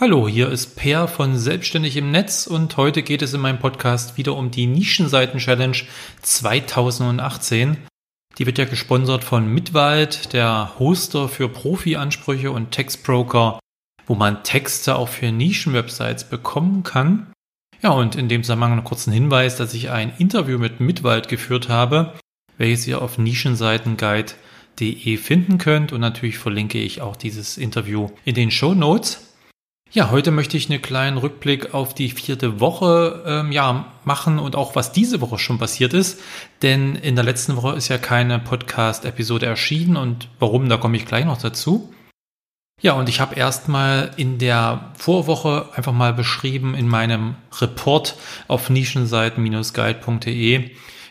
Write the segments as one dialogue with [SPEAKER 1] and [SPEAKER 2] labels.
[SPEAKER 1] Hallo, hier ist Per von Selbstständig im Netz und heute geht es in meinem Podcast wieder um die Nischenseiten-Challenge 2018. Die wird ja gesponsert von Mitwald, der Hoster für Profi-Ansprüche und Textbroker, wo man Texte auch für Nischenwebsites bekommen kann. Ja, und in dem Zusammenhang einen kurzen Hinweis, dass ich ein Interview mit Mitwald geführt habe, welches ihr auf nischenseitenguide.de finden könnt und natürlich verlinke ich auch dieses Interview in den Show Notes. Ja, heute möchte ich einen kleinen Rückblick auf die vierte Woche ähm, ja, machen und auch was diese Woche schon passiert ist. Denn in der letzten Woche ist ja keine Podcast-Episode erschienen und warum, da komme ich gleich noch dazu. Ja, und ich habe erstmal in der Vorwoche einfach mal beschrieben in meinem Report auf nischenseiten-guide.de,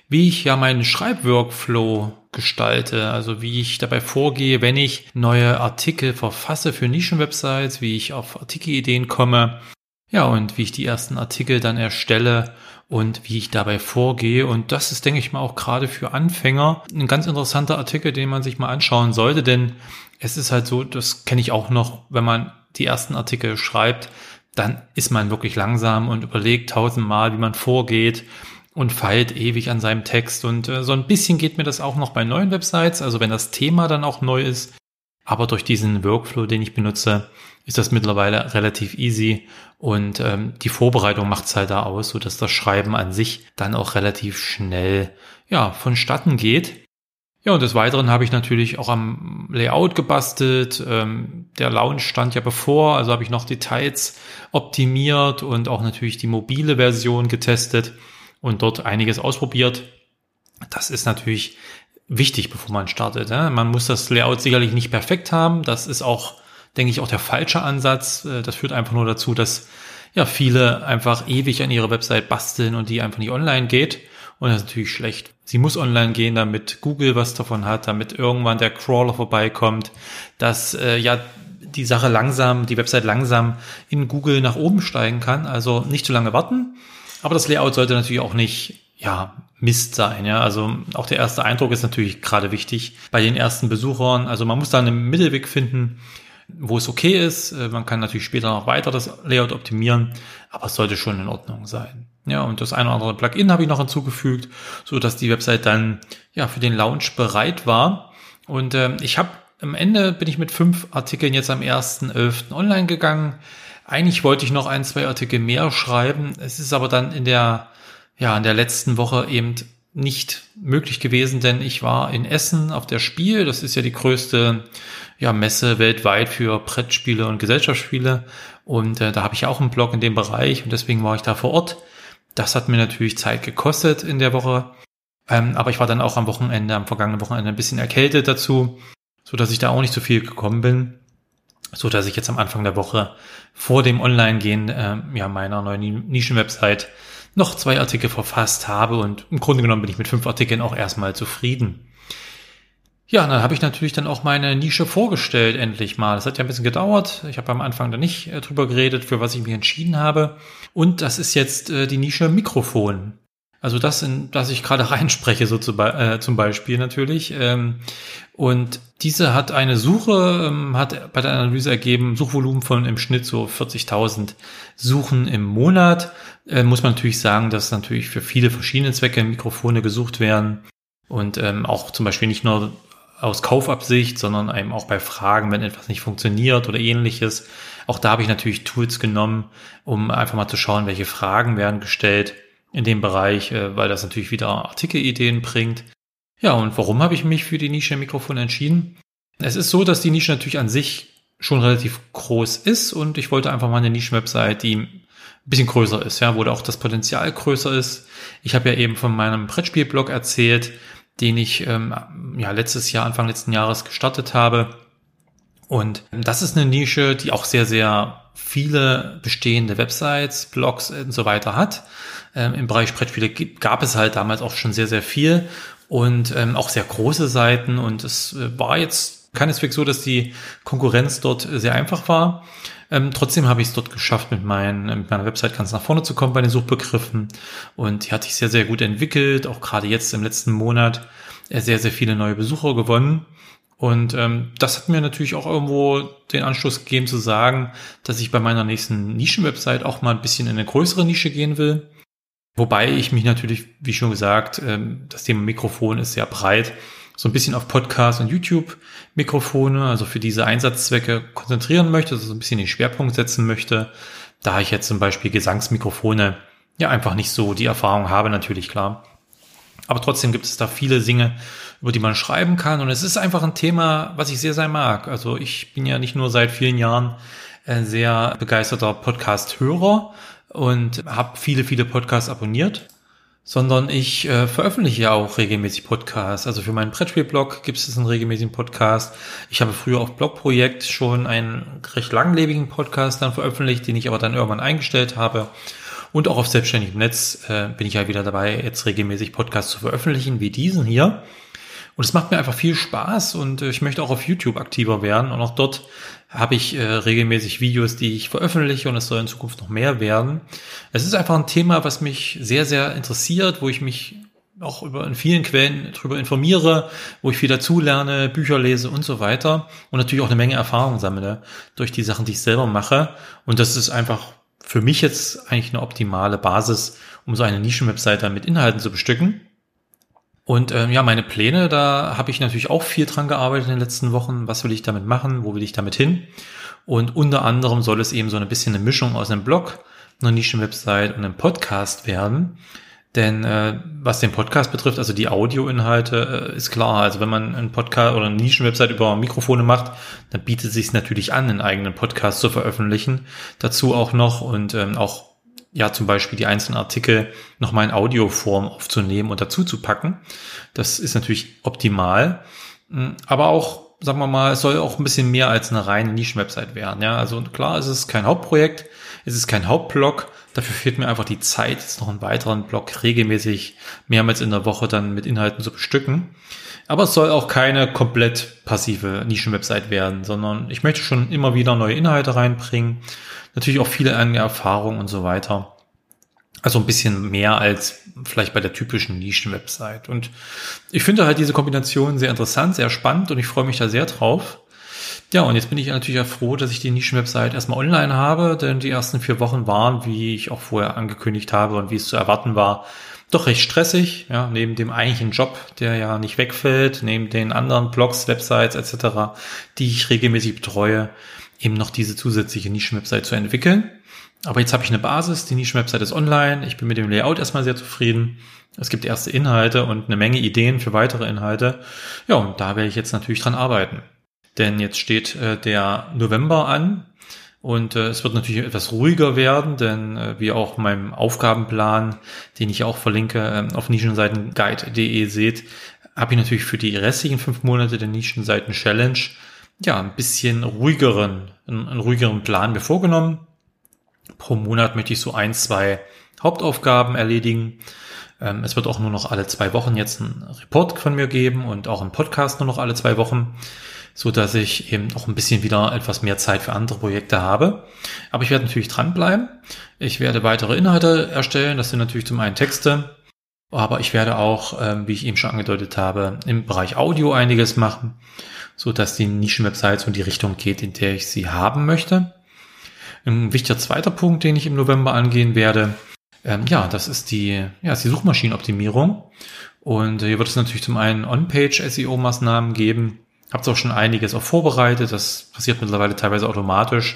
[SPEAKER 1] wie ich ja meinen Schreibworkflow gestalte, also wie ich dabei vorgehe, wenn ich neue Artikel verfasse für Nischenwebsites, wie ich auf Artikelideen komme, ja, und wie ich die ersten Artikel dann erstelle und wie ich dabei vorgehe. Und das ist, denke ich mal, auch gerade für Anfänger ein ganz interessanter Artikel, den man sich mal anschauen sollte, denn es ist halt so, das kenne ich auch noch, wenn man die ersten Artikel schreibt, dann ist man wirklich langsam und überlegt tausendmal, wie man vorgeht und feilt ewig an seinem Text. Und äh, so ein bisschen geht mir das auch noch bei neuen Websites, also wenn das Thema dann auch neu ist. Aber durch diesen Workflow, den ich benutze, ist das mittlerweile relativ easy und ähm, die Vorbereitung macht's halt da aus, so dass das Schreiben an sich dann auch relativ schnell ja vonstatten geht. Ja, und des Weiteren habe ich natürlich auch am Layout gebastelt. Ähm, der Launch stand ja bevor, also habe ich noch Details optimiert und auch natürlich die mobile Version getestet und dort einiges ausprobiert. Das ist natürlich wichtig, bevor man startet. Man muss das Layout sicherlich nicht perfekt haben. Das ist auch, denke ich, auch der falsche Ansatz. Äh, das führt einfach nur dazu, dass ja viele einfach ewig an ihrer Website basteln und die einfach nicht online geht. Und das ist natürlich schlecht. Sie muss online gehen, damit Google was davon hat, damit irgendwann der Crawler vorbeikommt, dass äh, ja die Sache langsam, die Website langsam in Google nach oben steigen kann. Also nicht zu lange warten. Aber das Layout sollte natürlich auch nicht ja, Mist sein, ja. Also auch der erste Eindruck ist natürlich gerade wichtig bei den ersten Besuchern. Also man muss da einen Mittelweg finden, wo es okay ist. Äh, man kann natürlich später noch weiter das Layout optimieren, aber es sollte schon in Ordnung sein. Ja, und das eine oder andere Plugin habe ich noch hinzugefügt, so dass die Website dann ja für den Launch bereit war. Und äh, ich habe am Ende bin ich mit fünf Artikeln jetzt am 1.11. online gegangen. Eigentlich wollte ich noch ein, zwei Artikel mehr schreiben. Es ist aber dann in der, ja, in der letzten Woche eben nicht möglich gewesen, denn ich war in Essen auf der Spiel. Das ist ja die größte ja, Messe weltweit für Brettspiele und Gesellschaftsspiele. Und äh, da habe ich auch einen Blog in dem Bereich und deswegen war ich da vor Ort. Das hat mir natürlich Zeit gekostet in der Woche. Ähm, aber ich war dann auch am Wochenende, am vergangenen Wochenende ein bisschen erkältet dazu, so dass ich da auch nicht so viel gekommen bin so dass ich jetzt am Anfang der Woche vor dem Online-Gehen äh, ja, meiner neuen Nischen-Website noch zwei Artikel verfasst habe und im Grunde genommen bin ich mit fünf Artikeln auch erstmal zufrieden. Ja, dann habe ich natürlich dann auch meine Nische vorgestellt, endlich mal. Das hat ja ein bisschen gedauert. Ich habe am Anfang da nicht äh, drüber geredet, für was ich mich entschieden habe. Und das ist jetzt äh, die Nische Mikrofon. Also das, in das ich gerade reinspreche, so zu, äh, zum Beispiel natürlich. Ähm, und diese hat eine Suche, ähm, hat bei der Analyse ergeben, Suchvolumen von im Schnitt so 40.000 Suchen im Monat. Äh, muss man natürlich sagen, dass natürlich für viele verschiedene Zwecke Mikrofone gesucht werden. Und ähm, auch zum Beispiel nicht nur aus Kaufabsicht, sondern eben auch bei Fragen, wenn etwas nicht funktioniert oder ähnliches. Auch da habe ich natürlich Tools genommen, um einfach mal zu schauen, welche Fragen werden gestellt in dem Bereich, äh, weil das natürlich wieder Artikelideen bringt. Ja, und warum habe ich mich für die Nische Mikrofon entschieden? Es ist so, dass die Nische natürlich an sich schon relativ groß ist und ich wollte einfach mal eine Nischen-Website, die ein bisschen größer ist, ja, wo da auch das Potenzial größer ist. Ich habe ja eben von meinem Brettspielblog erzählt, den ich ähm, ja letztes Jahr, Anfang letzten Jahres gestartet habe. Und das ist eine Nische, die auch sehr, sehr viele bestehende Websites, Blogs und so weiter hat. Ähm, Im Bereich Brettspiele gab es halt damals auch schon sehr, sehr viel und ähm, auch sehr große Seiten. Und es äh, war jetzt keineswegs so, dass die Konkurrenz dort sehr einfach war. Ähm, trotzdem habe ich es dort geschafft, mit, mein, mit meiner Website ganz nach vorne zu kommen bei den Suchbegriffen. Und die hat sich sehr, sehr gut entwickelt. Auch gerade jetzt im letzten Monat äh, sehr, sehr viele neue Besucher gewonnen. Und ähm, das hat mir natürlich auch irgendwo den Anschluss gegeben zu sagen, dass ich bei meiner nächsten Nischenwebsite auch mal ein bisschen in eine größere Nische gehen will. Wobei ich mich natürlich, wie schon gesagt, ähm, das Thema Mikrofon ist sehr breit, so ein bisschen auf Podcast und YouTube-Mikrofone, also für diese Einsatzzwecke konzentrieren möchte, also so ein bisschen den Schwerpunkt setzen möchte. Da ich jetzt zum Beispiel Gesangsmikrofone ja einfach nicht so die Erfahrung habe, natürlich klar. Aber trotzdem gibt es da viele Dinge, über die man schreiben kann. Und es ist einfach ein Thema, was ich sehr, sehr mag. Also ich bin ja nicht nur seit vielen Jahren ein sehr begeisterter Podcast-Hörer und habe viele, viele Podcasts abonniert, sondern ich äh, veröffentliche ja auch regelmäßig Podcasts. Also für meinen Brettspiel-Blog gibt es einen regelmäßigen Podcast. Ich habe früher auf Blogprojekt schon einen recht langlebigen Podcast dann veröffentlicht, den ich aber dann irgendwann eingestellt habe. Und auch auf selbstständigem Netz äh, bin ich ja wieder dabei, jetzt regelmäßig Podcasts zu veröffentlichen, wie diesen hier. Und es macht mir einfach viel Spaß und äh, ich möchte auch auf YouTube aktiver werden. Und auch dort habe ich äh, regelmäßig Videos, die ich veröffentliche und es soll in Zukunft noch mehr werden. Es ist einfach ein Thema, was mich sehr, sehr interessiert, wo ich mich auch über in vielen Quellen darüber informiere, wo ich viel dazulerne, Bücher lese und so weiter und natürlich auch eine Menge Erfahrung sammle durch die Sachen, die ich selber mache. Und das ist einfach für mich jetzt eigentlich eine optimale Basis, um so eine Nischenwebseite mit Inhalten zu bestücken. Und ähm, ja, meine Pläne, da habe ich natürlich auch viel dran gearbeitet in den letzten Wochen. Was will ich damit machen? Wo will ich damit hin? Und unter anderem soll es eben so ein bisschen eine Mischung aus einem Blog, einer Nischenwebsite und einem Podcast werden. Denn äh, was den Podcast betrifft, also die Audioinhalte, äh, ist klar. Also wenn man einen Podcast oder eine Nischenwebsite über Mikrofone macht, dann bietet es sich natürlich an, einen eigenen Podcast zu veröffentlichen. Dazu auch noch und ähm, auch ja zum Beispiel die einzelnen Artikel nochmal in Audioform aufzunehmen und dazu zu packen. Das ist natürlich optimal. Hm, aber auch, sagen wir mal, es soll auch ein bisschen mehr als eine reine Nischenwebsite werden. Ja, also klar, es ist kein Hauptprojekt, es ist kein Hauptblog. Dafür fehlt mir einfach die Zeit, jetzt noch einen weiteren Blog regelmäßig mehrmals in der Woche dann mit Inhalten zu bestücken. Aber es soll auch keine komplett passive Nischenwebsite werden, sondern ich möchte schon immer wieder neue Inhalte reinbringen natürlich auch viele eigene Erfahrungen und so weiter. Also ein bisschen mehr als vielleicht bei der typischen Nischen-Website. Und ich finde halt diese Kombination sehr interessant, sehr spannend und ich freue mich da sehr drauf. Ja, und jetzt bin ich natürlich auch froh, dass ich die Nischen-Website erstmal online habe, denn die ersten vier Wochen waren, wie ich auch vorher angekündigt habe und wie es zu erwarten war, doch recht stressig, ja, neben dem eigentlichen Job, der ja nicht wegfällt, neben den anderen Blogs, Websites etc., die ich regelmäßig betreue, eben noch diese zusätzliche Nischenwebsite zu entwickeln. Aber jetzt habe ich eine Basis, die Nischenwebsite ist online, ich bin mit dem Layout erstmal sehr zufrieden. Es gibt erste Inhalte und eine Menge Ideen für weitere Inhalte. Ja, und da werde ich jetzt natürlich dran arbeiten. Denn jetzt steht äh, der November an und äh, es wird natürlich etwas ruhiger werden, denn äh, wie auch meinem Aufgabenplan, den ich auch verlinke, äh, auf nischenseitenguide.de seht, habe ich natürlich für die restlichen fünf Monate der Nischenseiten Challenge ja, ein bisschen ruhigeren, einen, einen ruhigeren Plan mir vorgenommen. Pro Monat möchte ich so ein, zwei Hauptaufgaben erledigen. Ähm, es wird auch nur noch alle zwei Wochen jetzt ein Report von mir geben und auch ein Podcast nur noch alle zwei Wochen, so dass ich eben auch ein bisschen wieder etwas mehr Zeit für andere Projekte habe. Aber ich werde natürlich dranbleiben. Ich werde weitere Inhalte erstellen. Das sind natürlich zum einen Texte, aber ich werde auch, ähm, wie ich eben schon angedeutet habe, im Bereich Audio einiges machen so dass die Nischenwebsite so in die Richtung geht, in der ich sie haben möchte. Ein wichtiger zweiter Punkt, den ich im November angehen werde, ähm, ja, das ist die, ja, ist die Suchmaschinenoptimierung. Und hier wird es natürlich zum einen On-Page-SEO-Maßnahmen geben. Habt auch schon einiges auch vorbereitet. Das passiert mittlerweile teilweise automatisch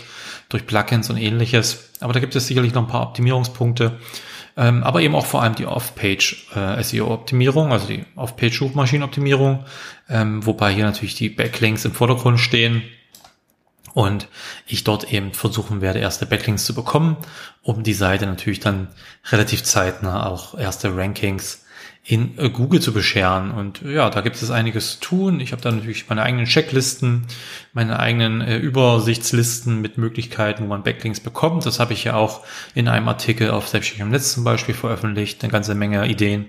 [SPEAKER 1] durch Plugins und ähnliches. Aber da gibt es sicherlich noch ein paar Optimierungspunkte, ähm, aber eben auch vor allem die Off-Page äh, SEO-Optimierung, also die Off-Page-Suchmaschinenoptimierung, ähm, wobei hier natürlich die Backlinks im Vordergrund stehen und ich dort eben versuchen werde, erste Backlinks zu bekommen, um die Seite natürlich dann relativ zeitnah auch erste Rankings in äh, Google zu bescheren. Und ja, da gibt es einiges zu tun. Ich habe da natürlich meine eigenen Checklisten, meine eigenen äh, Übersichtslisten mit Möglichkeiten, wo man Backlinks bekommt. Das habe ich ja auch in einem Artikel auf Selbstständig im Netz zum Beispiel veröffentlicht. Eine ganze Menge Ideen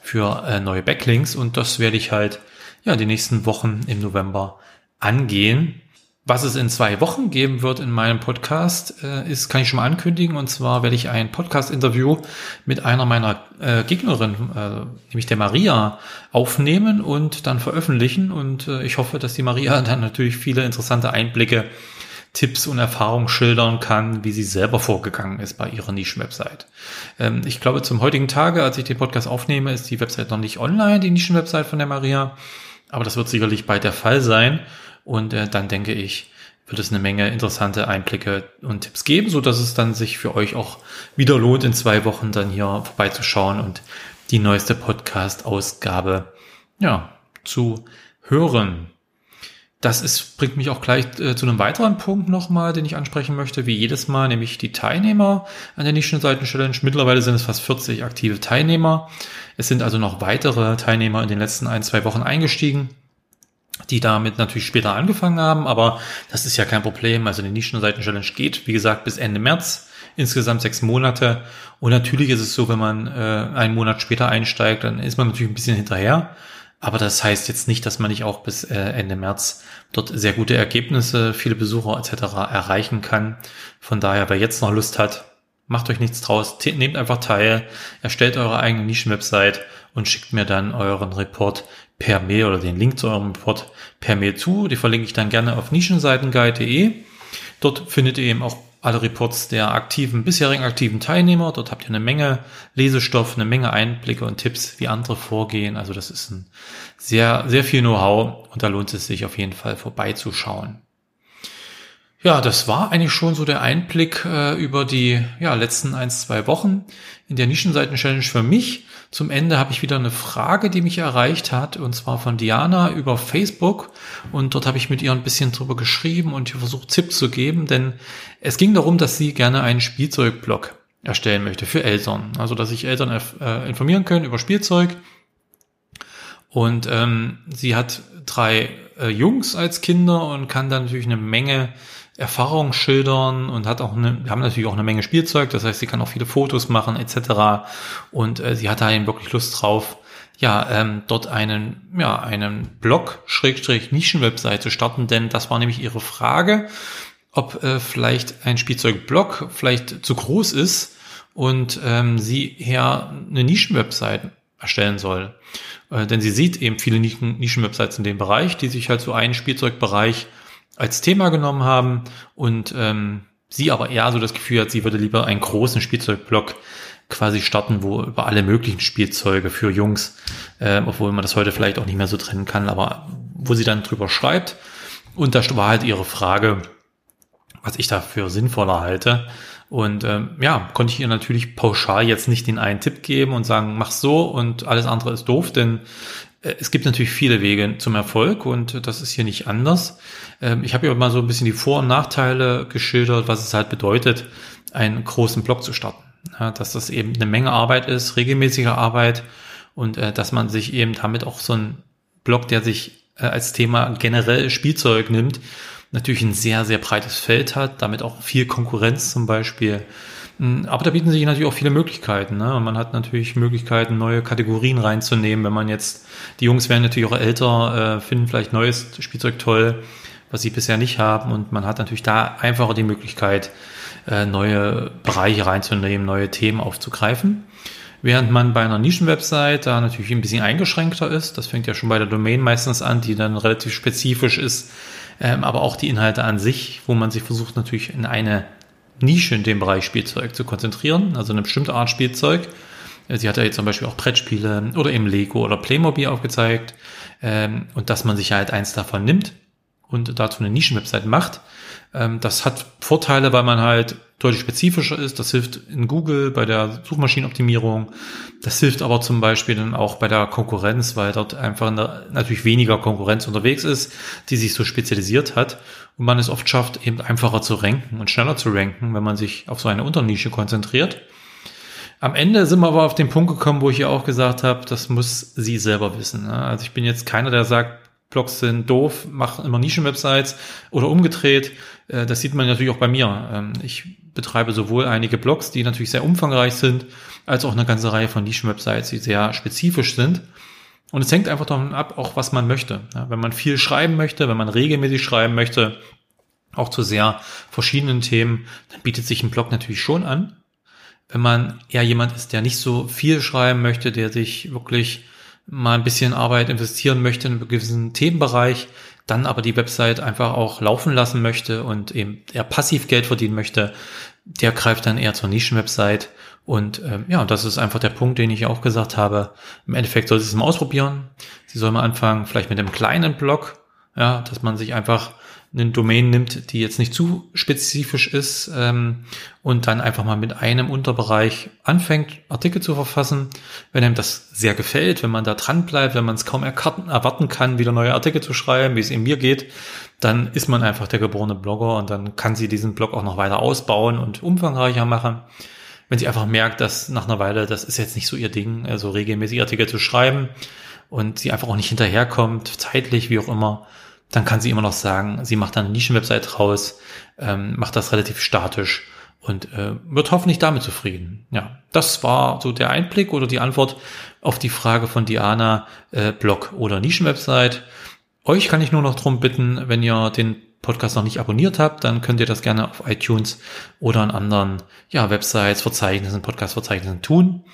[SPEAKER 1] für äh, neue Backlinks. Und das werde ich halt ja die nächsten Wochen im November angehen. Was es in zwei Wochen geben wird in meinem Podcast, äh, ist, kann ich schon mal ankündigen. Und zwar werde ich ein Podcast-Interview mit einer meiner äh, Gegnerinnen, äh, nämlich der Maria, aufnehmen und dann veröffentlichen. Und äh, ich hoffe, dass die Maria dann natürlich viele interessante Einblicke, Tipps und Erfahrungen schildern kann, wie sie selber vorgegangen ist bei ihrer Nischen-Website. Ähm, ich glaube, zum heutigen Tage, als ich den Podcast aufnehme, ist die Website noch nicht online, die Nischen-Website von der Maria. Aber das wird sicherlich bald der Fall sein. Und äh, dann denke ich, wird es eine Menge interessante Einblicke und Tipps geben, so dass es dann sich für euch auch wieder lohnt, in zwei Wochen dann hier vorbeizuschauen und die neueste Podcast-Ausgabe, ja, zu hören. Das ist, bringt mich auch gleich äh, zu einem weiteren Punkt nochmal, den ich ansprechen möchte, wie jedes Mal, nämlich die Teilnehmer an der Nischenseiten-Challenge. Mittlerweile sind es fast 40 aktive Teilnehmer. Es sind also noch weitere Teilnehmer in den letzten ein, zwei Wochen eingestiegen die damit natürlich später angefangen haben, aber das ist ja kein Problem. Also die Nischenseiten-Challenge geht, wie gesagt, bis Ende März, insgesamt sechs Monate. Und natürlich ist es so, wenn man äh, einen Monat später einsteigt, dann ist man natürlich ein bisschen hinterher. Aber das heißt jetzt nicht, dass man nicht auch bis äh, Ende März dort sehr gute Ergebnisse, viele Besucher etc. erreichen kann. Von daher, wer jetzt noch Lust hat, macht euch nichts draus, nehmt einfach teil, erstellt eure eigene Nischenwebsite und schickt mir dann euren Report per Mail oder den Link zu eurem Report per Mail zu. Die verlinke ich dann gerne auf nischenseitenguide.de. Dort findet ihr eben auch alle Reports der aktiven, bisherigen aktiven Teilnehmer. Dort habt ihr eine Menge Lesestoff, eine Menge Einblicke und Tipps, wie andere vorgehen. Also das ist ein sehr, sehr viel Know-how und da lohnt es sich auf jeden Fall vorbeizuschauen. Ja, das war eigentlich schon so der Einblick äh, über die ja, letzten ein, zwei Wochen in der Nischenseiten-Challenge für mich. Zum Ende habe ich wieder eine Frage, die mich erreicht hat, und zwar von Diana über Facebook. Und dort habe ich mit ihr ein bisschen drüber geschrieben und ihr versucht, Tipps zu geben, denn es ging darum, dass sie gerne einen Spielzeugblog erstellen möchte für Eltern. Also, dass sich Eltern äh, informieren können über Spielzeug. Und ähm, sie hat drei äh, Jungs als Kinder und kann dann natürlich eine Menge Erfahrung schildern und hat auch eine, haben natürlich auch eine Menge Spielzeug, das heißt, sie kann auch viele Fotos machen etc. Und äh, sie hatte eben wirklich Lust drauf, ja, ähm, dort einen, ja, einen Blog, Schrägstrich, Nischenwebsite zu starten, denn das war nämlich ihre Frage, ob äh, vielleicht ein Spielzeugblog vielleicht zu groß ist und ähm, sie eher eine Nischenwebsite erstellen soll. Äh, denn sie sieht eben viele Nischenwebsites in dem Bereich, die sich halt so einen Spielzeugbereich als Thema genommen haben und ähm, sie aber eher so das Gefühl hat, sie würde lieber einen großen Spielzeugblock quasi starten, wo über alle möglichen Spielzeuge für Jungs, äh, obwohl man das heute vielleicht auch nicht mehr so trennen kann, aber wo sie dann drüber schreibt. Und da war halt ihre Frage, was ich dafür sinnvoller halte. Und ähm, ja, konnte ich ihr natürlich pauschal jetzt nicht den einen Tipp geben und sagen, mach so und alles andere ist doof, denn äh, es gibt natürlich viele Wege zum Erfolg und das ist hier nicht anders. Ähm, ich habe ja mal so ein bisschen die Vor- und Nachteile geschildert, was es halt bedeutet, einen großen Blog zu starten. dass das eben eine Menge Arbeit ist, regelmäßige Arbeit und äh, dass man sich eben damit auch so ein Blog, der sich äh, als Thema generell Spielzeug nimmt, natürlich ein sehr, sehr breites Feld hat, damit auch viel Konkurrenz zum Beispiel hm, aber da bieten sich natürlich auch viele Möglichkeiten. Ne? Man hat natürlich Möglichkeiten, neue Kategorien reinzunehmen. Wenn man jetzt, die Jungs werden natürlich auch älter, äh, finden vielleicht neues Spielzeug toll, was sie bisher nicht haben. Und man hat natürlich da einfacher die Möglichkeit, äh, neue Bereiche reinzunehmen, neue Themen aufzugreifen. Während man bei einer Nischenwebsite da natürlich ein bisschen eingeschränkter ist. Das fängt ja schon bei der Domain meistens an, die dann relativ spezifisch ist. Ähm, aber auch die Inhalte an sich, wo man sich versucht natürlich in eine Nische in dem Bereich Spielzeug zu konzentrieren, also eine bestimmte Art Spielzeug. Sie hat ja jetzt zum Beispiel auch Brettspiele oder eben Lego oder Playmobil aufgezeigt ähm, und dass man sich halt eins davon nimmt und dazu eine Nischenwebsite macht. Ähm, das hat Vorteile, weil man halt deutlich spezifischer ist. Das hilft in Google bei der Suchmaschinenoptimierung. Das hilft aber zum Beispiel dann auch bei der Konkurrenz, weil dort einfach natürlich weniger Konkurrenz unterwegs ist, die sich so spezialisiert hat. Und man es oft schafft, eben einfacher zu ranken und schneller zu ranken, wenn man sich auf so eine Unternische konzentriert. Am Ende sind wir aber auf den Punkt gekommen, wo ich ja auch gesagt habe, das muss sie selber wissen. Ne? Also ich bin jetzt keiner, der sagt, Blogs sind doof, mach immer Nischenwebsites oder umgedreht. Äh, das sieht man natürlich auch bei mir. Ähm, ich betreibe sowohl einige Blogs, die natürlich sehr umfangreich sind, als auch eine ganze Reihe von Nischenwebsites, die sehr spezifisch sind. Und es hängt einfach davon ab, auch was man möchte. Wenn man viel schreiben möchte, wenn man regelmäßig schreiben möchte, auch zu sehr verschiedenen Themen, dann bietet sich ein Blog natürlich schon an. Wenn man eher jemand ist, der nicht so viel schreiben möchte, der sich wirklich mal ein bisschen Arbeit investieren möchte in einen gewissen Themenbereich, dann aber die Website einfach auch laufen lassen möchte und eben eher passiv Geld verdienen möchte, der greift dann eher zur Nischenwebsite. Und ähm, ja, das ist einfach der Punkt, den ich auch gesagt habe. Im Endeffekt soll sie es mal ausprobieren. Sie soll mal anfangen, vielleicht mit einem kleinen Blog, ja, dass man sich einfach eine Domain nimmt, die jetzt nicht zu spezifisch ist ähm, und dann einfach mal mit einem Unterbereich anfängt, Artikel zu verfassen. Wenn einem das sehr gefällt, wenn man da dran bleibt, wenn man es kaum erwarten kann, wieder neue Artikel zu schreiben, wie es in mir geht, dann ist man einfach der geborene Blogger und dann kann sie diesen Blog auch noch weiter ausbauen und umfangreicher machen. Wenn sie einfach merkt, dass nach einer Weile, das ist jetzt nicht so ihr Ding, also regelmäßig Artikel zu schreiben und sie einfach auch nicht hinterherkommt, zeitlich, wie auch immer, dann kann sie immer noch sagen, sie macht dann eine Nischenwebsite raus, ähm, macht das relativ statisch und äh, wird hoffentlich damit zufrieden. Ja, das war so der Einblick oder die Antwort auf die Frage von Diana, äh, Blog oder Nischenwebsite. Euch kann ich nur noch darum bitten, wenn ihr den Podcast noch nicht abonniert habt, dann könnt ihr das gerne auf iTunes oder an anderen ja, Websites, Verzeichnissen, Podcast-Verzeichnissen tun.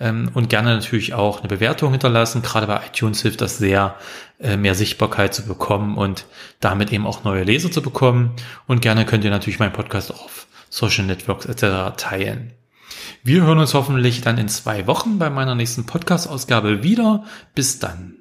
[SPEAKER 1] Ähm, und gerne natürlich auch eine Bewertung hinterlassen. Gerade bei iTunes hilft das sehr, äh, mehr Sichtbarkeit zu bekommen und damit eben auch neue Leser zu bekommen. Und gerne könnt ihr natürlich meinen Podcast auf Social Networks etc. teilen. Wir hören uns hoffentlich dann in zwei Wochen bei meiner nächsten Podcast-Ausgabe wieder. Bis dann.